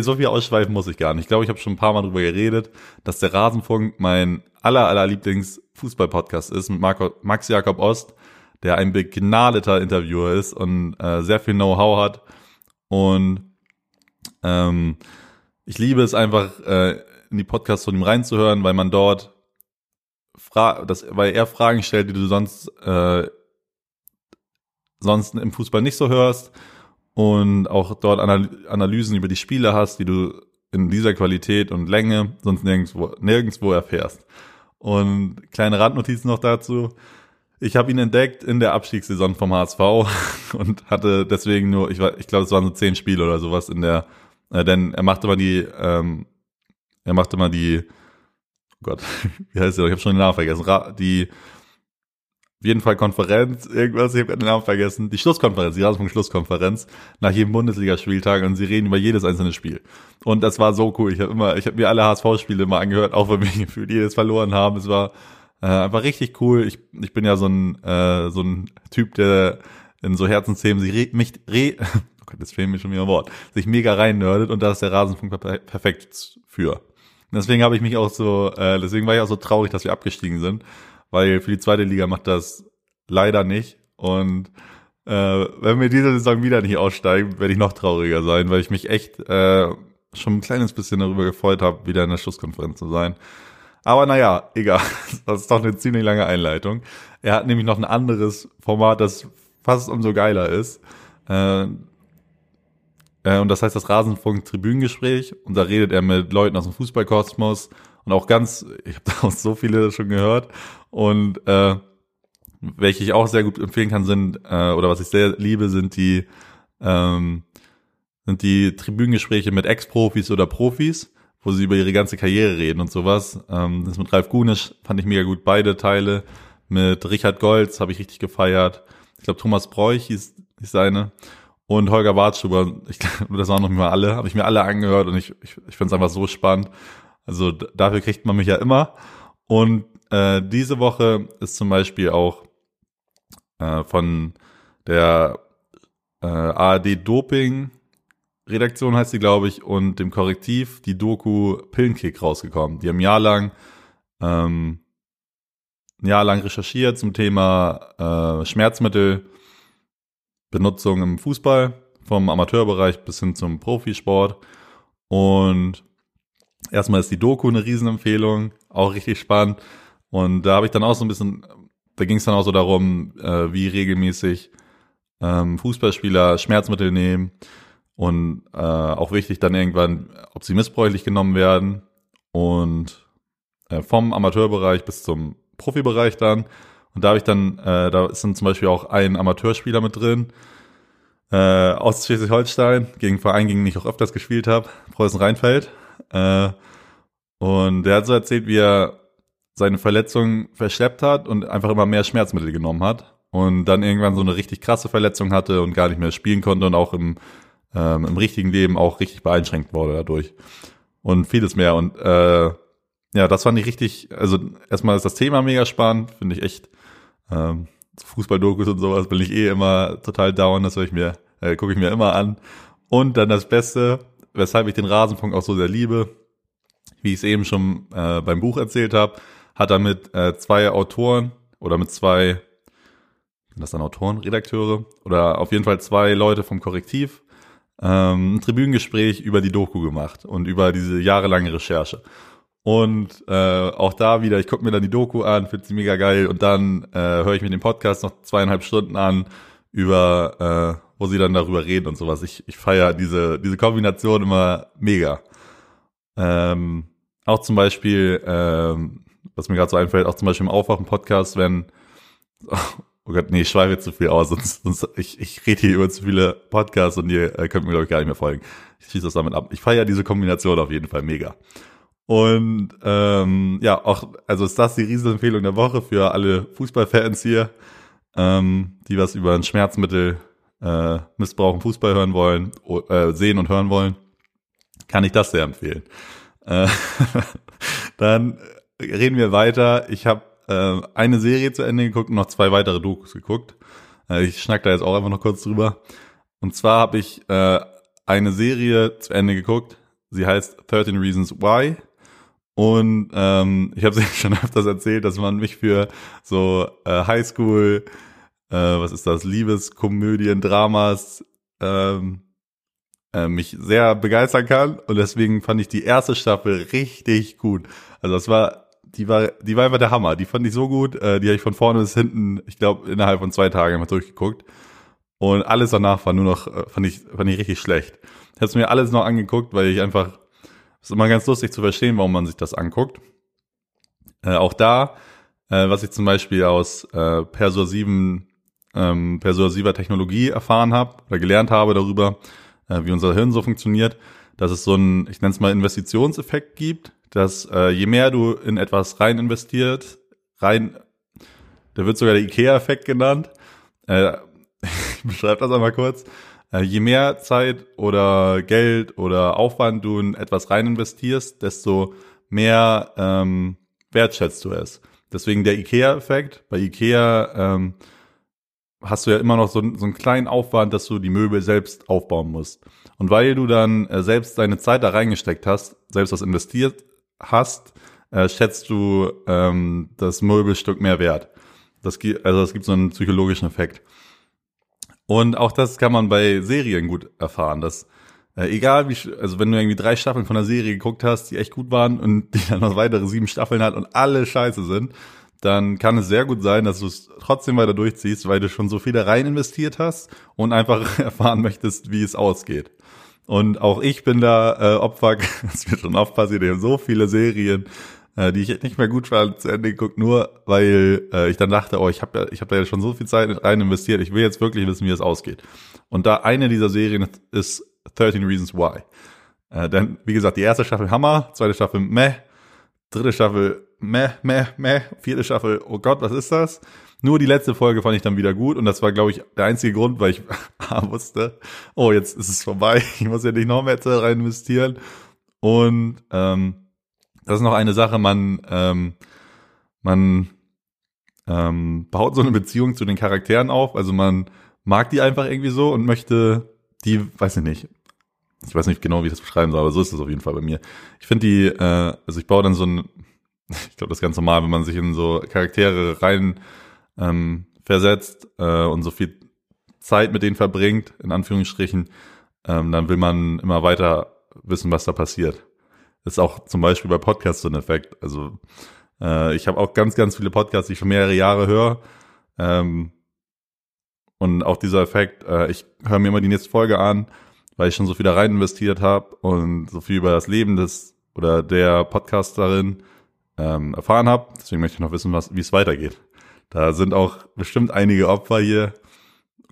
so viel ausschweifen muss ich gar nicht. Ich glaube, ich habe schon ein paar Mal drüber geredet, dass der Rasenfunk mein aller, aller Lieblings-Fußball-Podcast ist mit Marco, Max Jakob Ost, der ein begnadeter Interviewer ist und äh, sehr viel Know-how hat. Und ähm, ich liebe es einfach, äh, in die Podcasts von ihm reinzuhören, weil man dort fra das, weil er Fragen stellt, die du sonst äh, sonst im Fußball nicht so hörst und auch dort Analysen über die Spiele hast, die du in dieser Qualität und Länge sonst nirgendwo, nirgendwo erfährst. Und kleine Randnotizen noch dazu. Ich habe ihn entdeckt in der Abstiegssaison vom HSV *laughs* und hatte deswegen nur, ich, war, ich glaube, es waren so zehn Spiele oder sowas in der, äh, denn er machte mal die, ähm, er machte mal die, oh Gott, *laughs* wie heißt der? Ich habe schon den Namen vergessen. Die auf jeden Fall Konferenz, irgendwas, ich habe den Namen vergessen, die Schlusskonferenz, die Rasenfunk-Schlusskonferenz nach jedem Bundesligaspieltag und sie reden über jedes einzelne Spiel. Und das war so cool. Ich habe immer, ich habe mir alle HSV-Spiele immer angehört, auch wenn wir *laughs* gefühlt jedes verloren haben. Es war äh, einfach richtig cool. Ich, ich bin ja so ein, äh, so ein Typ, der in so Herzensthemen sich re, mich re, *laughs* oh Gott, jetzt fehlt mir schon wieder ein Wort, sich mega rein nerdet und da ist der Rasenfunk perfekt für. Deswegen habe ich mich auch so, äh, deswegen war ich auch so traurig, dass wir abgestiegen sind weil für die zweite Liga macht das leider nicht. Und äh, wenn wir diese Saison wieder nicht aussteigen, werde ich noch trauriger sein, weil ich mich echt äh, schon ein kleines bisschen darüber gefreut habe, wieder in der Schlusskonferenz zu sein. Aber naja, egal. *laughs* Das ist doch eine ziemlich lange Einleitung. Er hat nämlich noch ein anderes Format, das fast umso geiler ist. Äh, äh, und das heißt das Rasenfunk Tribünengespräch. Und da redet er mit Leuten aus dem Fußballkosmos und auch ganz, ich habe *laughs* da auch so viele schon gehört und äh, welche ich auch sehr gut empfehlen kann, sind, äh, oder was ich sehr liebe, sind die, ähm, sind die Tribünengespräche mit Ex-Profis oder Profis, wo sie über ihre ganze Karriere reden und sowas. Ähm, das mit Ralf Gunisch fand ich mega gut, beide Teile. Mit Richard Golz habe ich richtig gefeiert. Ich glaube, Thomas Bräuch hieß, hieß seine. Und Holger Wartschuber, ich glaube, *laughs* das waren noch mal alle, habe ich mir alle angehört und ich, ich, ich finde es einfach so spannend. Also dafür kriegt man mich ja immer. Und äh, diese Woche ist zum Beispiel auch äh, von der äh, ARD Doping Redaktion heißt sie, glaube ich, und dem Korrektiv die Doku Pillenkick rausgekommen. Die haben ein Jahr lang, ähm, ein Jahr lang recherchiert zum Thema äh, Schmerzmittelbenutzung im Fußball, vom Amateurbereich bis hin zum Profisport. Und erstmal ist die Doku eine Riesenempfehlung, auch richtig spannend. Und da habe ich dann auch so ein bisschen, da ging es dann auch so darum, äh, wie regelmäßig ähm, Fußballspieler Schmerzmittel nehmen und äh, auch wichtig dann irgendwann, ob sie missbräuchlich genommen werden und äh, vom Amateurbereich bis zum Profibereich dann. Und da habe ich dann, äh, da ist dann zum Beispiel auch ein Amateurspieler mit drin, äh, aus Schleswig-Holstein, gegen Verein, gegen den ich auch öfters gespielt habe, Preußen-Rheinfeld. Äh, und der hat so erzählt, wie er seine Verletzung verschleppt hat und einfach immer mehr Schmerzmittel genommen hat. Und dann irgendwann so eine richtig krasse Verletzung hatte und gar nicht mehr spielen konnte und auch im, ähm, im richtigen Leben auch richtig beeinschränkt wurde dadurch. Und vieles mehr. Und äh, ja, das fand ich richtig, also erstmal ist das Thema mega spannend, finde ich echt ähm, Fußballdokus und sowas bin ich eh immer total down, das ich mir, äh, gucke ich mir immer an und dann das Beste, weshalb ich den Rasenfunk auch so sehr liebe, wie ich es eben schon äh, beim Buch erzählt habe, hat er mit äh, zwei Autoren oder mit zwei, sind das dann Autoren, Redakteure oder auf jeden Fall zwei Leute vom Korrektiv ähm, ein Tribünengespräch über die Doku gemacht und über diese jahrelange Recherche. Und äh, auch da wieder, ich gucke mir dann die Doku an, finde sie mega geil und dann äh, höre ich mir den Podcast noch zweieinhalb Stunden an über, äh, wo sie dann darüber reden und sowas. Ich, ich feiere diese, diese Kombination immer mega. Ähm, auch zum Beispiel, ähm, was mir gerade so einfällt, auch zum Beispiel im Aufwachen-Podcast, wenn, oh Gott, nee, ich schweife zu viel aus, sonst, sonst ich, ich rede hier über zu viele Podcasts und ihr äh, könnt mir, glaube ich, gar nicht mehr folgen. Ich schieße das damit ab. Ich feiere diese Kombination auf jeden Fall mega. Und ähm, ja, auch, also ist das die Riesenempfehlung der Woche für alle Fußballfans hier, ähm, die was über ein Schmerzmittel äh, Missbrauch im Fußball hören wollen, äh, sehen und hören wollen, kann ich das sehr empfehlen. Äh, *laughs* dann reden wir weiter. Ich habe äh, eine Serie zu Ende geguckt und noch zwei weitere Dokus geguckt. Äh, ich schnack da jetzt auch einfach noch kurz drüber. Und zwar habe ich äh, eine Serie zu Ende geguckt. Sie heißt 13 Reasons Why. Und ähm, ich habe es *laughs* schon öfters erzählt, dass man mich für so äh, Highschool, äh, was ist das, Liebeskomödien, Dramas, ähm, äh, mich sehr begeistern kann. Und deswegen fand ich die erste Staffel richtig gut. Also das war die war, die war einfach der Hammer. Die fand ich so gut. Äh, die habe ich von vorne bis hinten, ich glaube, innerhalb von zwei Tagen immer durchgeguckt. Und alles danach war nur noch, äh, fand ich, fand ich richtig schlecht. Ich habe mir alles noch angeguckt, weil ich einfach Ist immer ganz lustig zu verstehen, warum man sich das anguckt. Äh, auch da, äh, was ich zum Beispiel aus äh, persuasiven, ähm, persuasiver Technologie erfahren habe oder gelernt habe darüber, äh, wie unser Hirn so funktioniert, dass es so einen, ich nenne es mal Investitionseffekt gibt, dass äh, je mehr du in etwas rein investiert, rein, da wird sogar der IKEA-Effekt genannt. Äh, *laughs* ich beschreibe das einmal kurz. Äh, je mehr Zeit oder Geld oder Aufwand du in etwas rein investierst, desto mehr ähm, wertschätzt du es. Deswegen der IKEA-Effekt. Bei IKEA ähm, hast du ja immer noch so, so einen kleinen Aufwand, dass du die Möbel selbst aufbauen musst. Und weil du dann äh, selbst deine Zeit da reingesteckt hast, selbst was investiert hast, äh, schätzt du ähm, das Möbelstück mehr wert. Das, also es gibt so einen psychologischen Effekt. Und auch das kann man bei Serien gut erfahren, dass äh, egal wie, also wenn du irgendwie drei Staffeln von einer Serie geguckt hast, die echt gut waren und *laughs* die dann noch weitere sieben Staffeln hat und alle scheiße sind, dann kann es sehr gut sein, dass du es trotzdem weiter durchziehst, weil du schon so viel da rein investiert hast und einfach *laughs* erfahren möchtest, wie es ausgeht. Und auch ich bin da äh, Opfer, *laughs* es wird schon oft passiert, ich habe so viele Serien, äh, die ich nicht mehr gut fand, zu Ende geguckt, nur weil äh, ich dann dachte, oh, ich habe ja, ich habe da ja schon so viel Zeit rein investiert, ich will jetzt wirklich wissen, wie es ausgeht. Und da eine dieser Serien ist 13 Reasons Why. Äh, denn, wie gesagt, die erste Staffel Hammer, zweite Staffel Meh, dritte Staffel Meh, Meh, Meh, vierte Staffel, oh Gott, was ist das? Nur die letzte Folge fand ich dann wieder gut und das war, glaube ich, der einzige Grund, weil ich *laughs* wusste, oh, jetzt ist es vorbei, *laughs* ich muss ja nicht noch mehr Zeit rein investieren. Und ähm, das ist noch eine Sache, man, ähm, man ähm, baut so eine Beziehung zu den Charakteren auf, also man mag die einfach irgendwie so und möchte die, weiß ich nicht, ich weiß nicht genau, wie ich das beschreiben soll, aber so ist es auf jeden Fall bei mir. Ich finde die, äh, also ich baue dann so ein, *laughs* ich glaube, das ist ganz normal, wenn man sich in so Charaktere rein ähm, versetzt äh, und so viel Zeit mit denen verbringt, in Anführungsstrichen, ähm, dann will man immer weiter wissen, was da passiert. Ist auch zum Beispiel bei Podcasts so ein Effekt. Also äh, ich habe auch ganz, ganz viele Podcasts, die ich schon mehrere Jahre höre. Ähm, und auch dieser Effekt, äh, ich höre mir immer die nächste Folge an, weil ich schon so viel da rein investiert habe und so viel über das Leben des oder der Podcasterin ähm, erfahren habe. Deswegen möchte ich noch wissen, was, wie es weitergeht. Da sind auch bestimmt einige Opfer hier.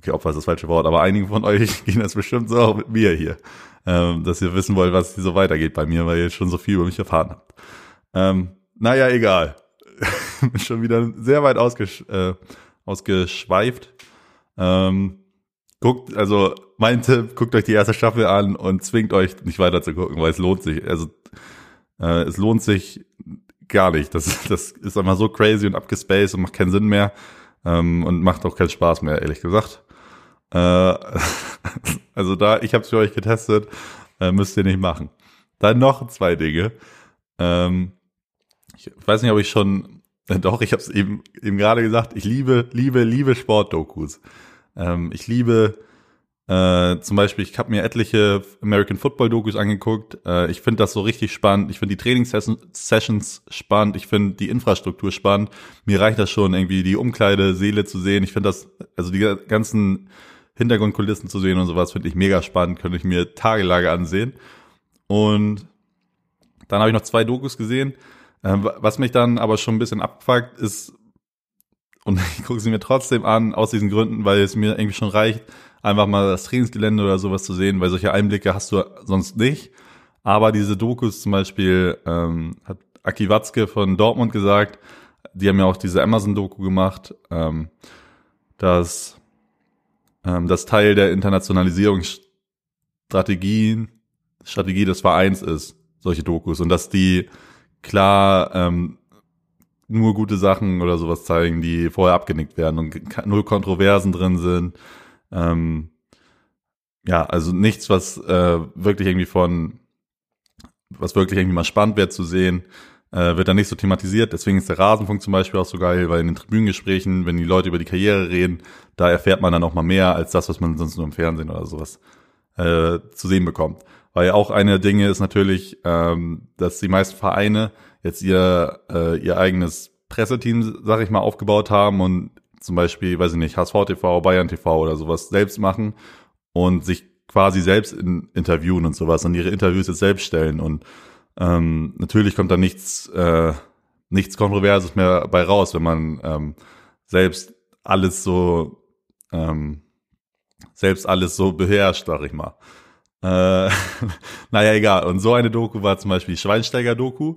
Okay, Opfer ist das falsche Wort, aber einige von euch *laughs* gehen das bestimmt so auch mit mir hier, ähm, dass ihr wissen wollt, was so weitergeht bei mir, weil ihr schon so viel über mich erfahren habt. Ähm, naja, egal. *laughs* Schon wieder sehr weit ausgesch äh, ausgeschweift. Ähm, guckt, also mein *laughs* Tipp, guckt euch die erste Staffel an und zwingt euch nicht weiter zu gucken, weil es lohnt sich. Also äh, es lohnt sich gar nicht. Das, das ist einfach so crazy und abgespaced und macht keinen Sinn mehr ähm, und macht auch keinen Spaß mehr, ehrlich gesagt. Äh, *laughs* also da, ich habe es für euch getestet, äh, müsst ihr nicht machen. Dann noch zwei Dinge. Ähm, ich weiß nicht, ob ich schon, äh, doch, ich habe es eben eben gerade gesagt. Ich liebe, liebe, liebe Sportdokus. Ähm, ich liebe äh, zum Beispiel, ich habe mir etliche American Football Dokus angeguckt. Äh, ich finde das so richtig spannend. Ich finde die Trainingssessions spannend. Ich finde die Infrastruktur spannend. Mir reicht das schon, irgendwie die Umkleide, Seele zu sehen. Ich finde das, also die ganzen Hintergrundkulissen zu sehen und sowas, finde ich mega spannend. Könnte ich mir tagelang ansehen. Und dann habe ich noch zwei Dokus gesehen. Äh, was mich dann aber schon ein bisschen abfuckt, ist und *laughs* ich gucke sie mir trotzdem an, aus diesen Gründen, weil es mir irgendwie schon reicht, einfach mal das Trainingsgelände oder sowas zu sehen, weil solche Einblicke hast du sonst nicht. Aber diese Dokus zum Beispiel ähm, hat Aki Watzke von Dortmund gesagt, die haben ja auch diese Amazon-Doku gemacht, ähm, dass ähm, das Teil der Internationalisierungsstrategie Strategie des Vereins ist, solche Dokus. Und dass die klar ähm, nur gute Sachen oder sowas zeigen, die vorher abgenickt werden und null Kontroversen drin sind. Ähm, ja, also nichts, was äh, wirklich irgendwie von, was wirklich irgendwie mal spannend wäre zu sehen, äh, wird dann nicht so thematisiert. Deswegen ist der Rasenfunk zum Beispiel auch so geil, weil in den Tribünengesprächen, wenn die Leute über die Karriere reden, da erfährt man dann auch mal mehr als das, was man sonst nur im Fernsehen oder sowas äh, zu sehen bekommt. Weil auch eine Dinge ist natürlich, ähm, dass die meisten Vereine jetzt ihr, äh, ihr eigenes Presseteam, sag ich mal, aufgebaut haben und zum Beispiel, weiß ich nicht, HSV TV, Bayern TV oder sowas selbst machen und sich quasi selbst in, interviewen und sowas und ihre Interviews jetzt selbst stellen und Ähm, natürlich kommt da nichts, äh, nichts Kontroverses mehr bei raus, wenn man ähm, selbst alles so, ähm, selbst alles so beherrscht, sag ich mal. Äh, *laughs* naja, egal. Und so eine Doku war zum Beispiel die Schweinsteiger-Doku.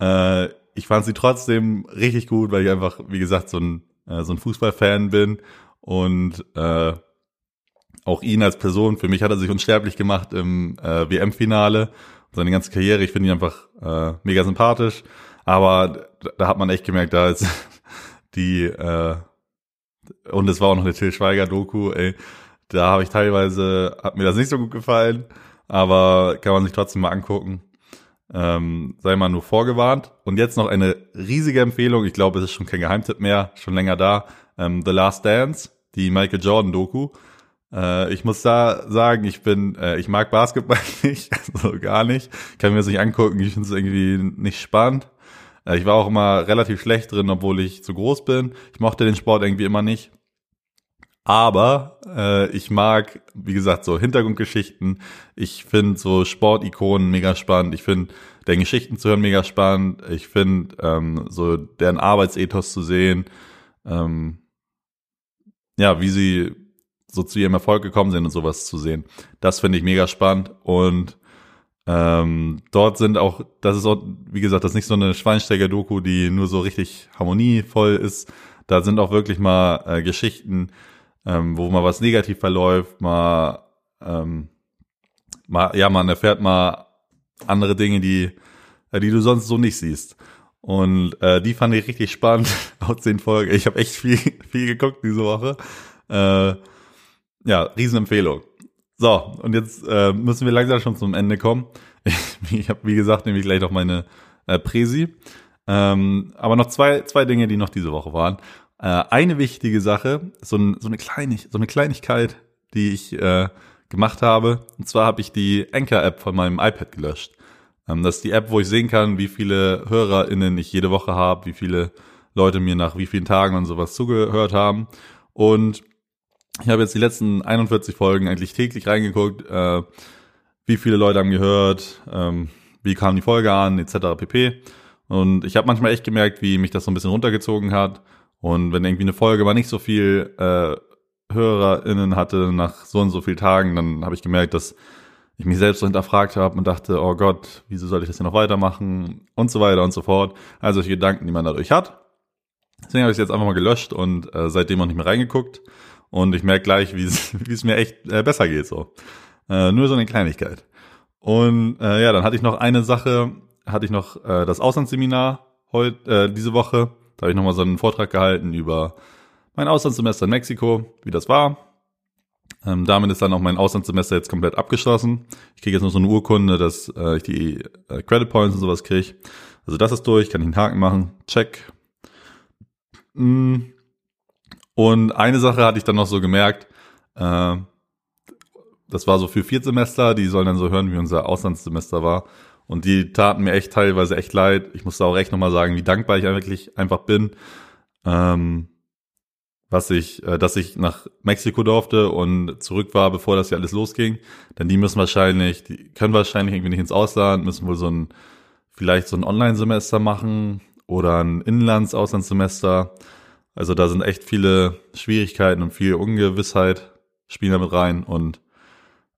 Äh, ich fand sie trotzdem richtig gut, weil ich einfach, wie gesagt, so ein, äh, so ein Fußballfan bin und äh, auch ihn als Person, für mich hat er sich unsterblich gemacht im äh, WM-Finale. Seine ganze Karriere, ich finde ihn einfach äh, mega sympathisch. Aber da hat man echt gemerkt, da ist *laughs* die, äh, und es war auch noch eine Till Schweiger-Doku, ey, da habe ich teilweise, hat mir das nicht so gut gefallen, aber kann man sich trotzdem mal angucken. Ähm, sei mal nur vorgewarnt. Und jetzt noch eine riesige Empfehlung, ich glaube, es ist schon kein Geheimtipp mehr, schon länger da. Ähm, The Last Dance, die Michael Jordan-Doku. Äh, ich muss da sagen, ich bin, äh, ich mag Basketball *laughs* nicht, also gar nicht. Kann mir das nicht angucken, ich finde es irgendwie nicht spannend. Äh, ich war auch immer relativ schlecht drin, obwohl ich zu groß bin. Ich mochte den Sport irgendwie immer nicht. Aber äh, ich mag, wie gesagt, so Hintergrundgeschichten. Ich finde so Sportikonen mega spannend. Ich finde deren Geschichten zu hören mega spannend. Ich finde ähm, so deren Arbeitsethos zu sehen. Ähm, ja, wie sie so zu ihrem Erfolg gekommen sind und sowas zu sehen. Das finde ich mega spannend. Und ähm, dort sind auch, das ist auch, wie gesagt, das ist nicht so eine Schweinsteiger-Doku, die nur so richtig harmonievoll ist. Da sind auch wirklich mal äh, Geschichten, ähm, wo mal was negativ verläuft, mal, ähm, mal, ja, man erfährt mal andere Dinge, die, äh, die du sonst so nicht siehst. Und äh, die fand ich richtig spannend *laughs* aus den Folgen. Ich habe echt viel, viel geguckt diese Woche. Äh, ja, Riesenempfehlung. So, und jetzt äh, müssen wir langsam schon zum Ende kommen. *laughs* Ich, ich habe, wie gesagt, nämlich gleich noch meine äh, Präsi. Ähm, aber noch zwei, zwei Dinge, die noch diese Woche waren. Äh, eine wichtige Sache, so, ein, so, eine Kleinig so eine Kleinigkeit, die ich äh, gemacht habe. Und zwar habe ich die Anchor-App von meinem iPad gelöscht. Ähm, das ist die App, wo ich sehen kann, wie viele HörerInnen ich jede Woche habe, wie viele Leute mir nach wie vielen Tagen und sowas zugehört haben. Und ich habe jetzt die letzten 41 Folgen eigentlich täglich reingeguckt, äh, wie viele Leute haben gehört, ähm, wie kam die Folge an, etc. pp. Und ich habe manchmal echt gemerkt, wie mich das so ein bisschen runtergezogen hat. Und wenn irgendwie eine Folge mal nicht so viel äh, HörerInnen hatte nach so und so vielen Tagen, dann habe ich gemerkt, dass ich mich selbst so hinterfragt habe und dachte, oh Gott, wieso soll ich das hier noch weitermachen und so weiter und so fort. Also solche Gedanken, die man dadurch hat. Deswegen habe ich es jetzt einfach mal gelöscht und äh, seitdem auch nicht mehr reingeguckt. Und ich merke gleich, wie *laughs* es mir echt äh, besser geht so. Äh, nur so eine Kleinigkeit. Und äh, ja, dann hatte ich noch eine Sache, hatte ich noch äh, das Auslandsseminar heute, äh, diese Woche. Da habe ich nochmal so einen Vortrag gehalten über mein Auslandssemester in Mexiko, wie das war. Ähm, damit ist dann auch mein Auslandssemester jetzt komplett abgeschlossen. Ich kriege jetzt noch so eine Urkunde, dass äh, ich die äh, Credit Points und sowas kriege. Also das ist durch, kann ich einen Haken machen. Check. Mm. Und eine Sache hatte ich dann noch so gemerkt, äh, das war so für Viertsemester, die sollen dann so hören, wie unser Auslandssemester war. Und die taten mir echt teilweise echt leid. Ich musste auch echt nochmal sagen, wie dankbar ich wirklich einfach bin, ähm, was ich, äh, dass ich nach Mexiko durfte und zurück war, bevor das hier alles losging. Denn die müssen wahrscheinlich, die können wahrscheinlich irgendwie nicht ins Ausland, müssen wohl so ein, vielleicht so ein Online-Semester machen oder ein Inlands-Auslandssemester. Also da sind echt viele Schwierigkeiten und viel Ungewissheit spielen damit rein und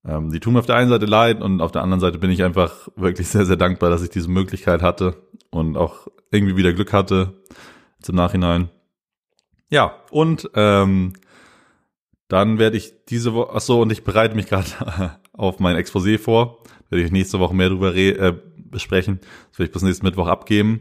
ähm, die tun mir auf der einen Seite leid und auf der anderen Seite bin ich einfach wirklich *laughs* sehr, sehr dankbar, dass ich diese Möglichkeit hatte und auch irgendwie wieder Glück hatte zum Nachhinein. Ja, und ähm, dann werde ich diese Woche, ach so, und ich bereite mich gerade *laughs* auf mein Exposé vor. Werde ich nächste Woche mehr darüber äh, besprechen. Das werde ich bis nächsten Mittwoch abgeben.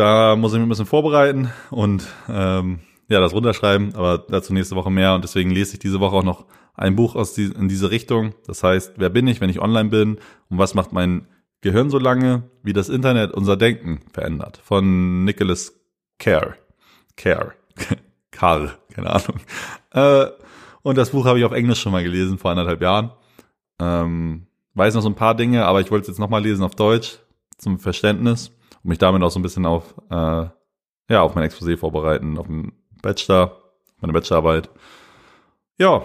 Da muss ich mich ein bisschen vorbereiten und ähm, ja, das runterschreiben, aber dazu nächste Woche mehr. Und deswegen lese ich diese Woche auch noch ein Buch aus die, in diese Richtung. Das heißt, wer bin ich, wenn ich online bin und was macht mein Gehirn so lange, wie das Internet unser Denken verändert. Von Nicholas Care. Care. Carr, keine Ahnung. Äh, und das Buch habe ich auf Englisch schon mal gelesen, vor anderthalb Jahren. Ähm, weiß noch so ein paar Dinge, aber ich wollte es jetzt nochmal lesen auf Deutsch zum Verständnis und mich damit auch so ein bisschen auf, äh, ja, auf mein Exposé vorbereiten, auf den Bachelor, meine Bachelorarbeit. Ja,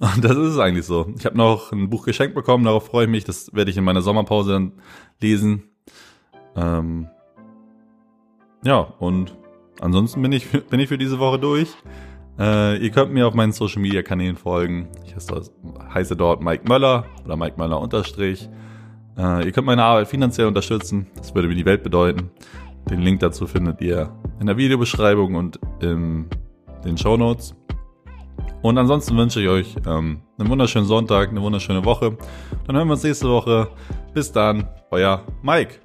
Und *laughs* das ist es eigentlich so. Ich habe noch ein Buch geschenkt bekommen, darauf freue ich mich. Das werde ich in meiner Sommerpause dann lesen. Ähm, ja, und ansonsten bin ich, *laughs* bin ich für diese Woche durch. Äh, ihr könnt mir auf meinen Social Media Kanälen folgen. Ich heiße dort Mike Möller oder Mike Möller unterstrich. Äh, ihr könnt meine Arbeit finanziell unterstützen. Das würde mir die Welt bedeuten. Den Link dazu findet ihr in der Videobeschreibung und in den Show Notes. Und ansonsten wünsche ich euch ähm, einen wunderschönen Sonntag, eine wunderschöne Woche. Dann hören wir uns nächste Woche. Bis dann, euer Mike.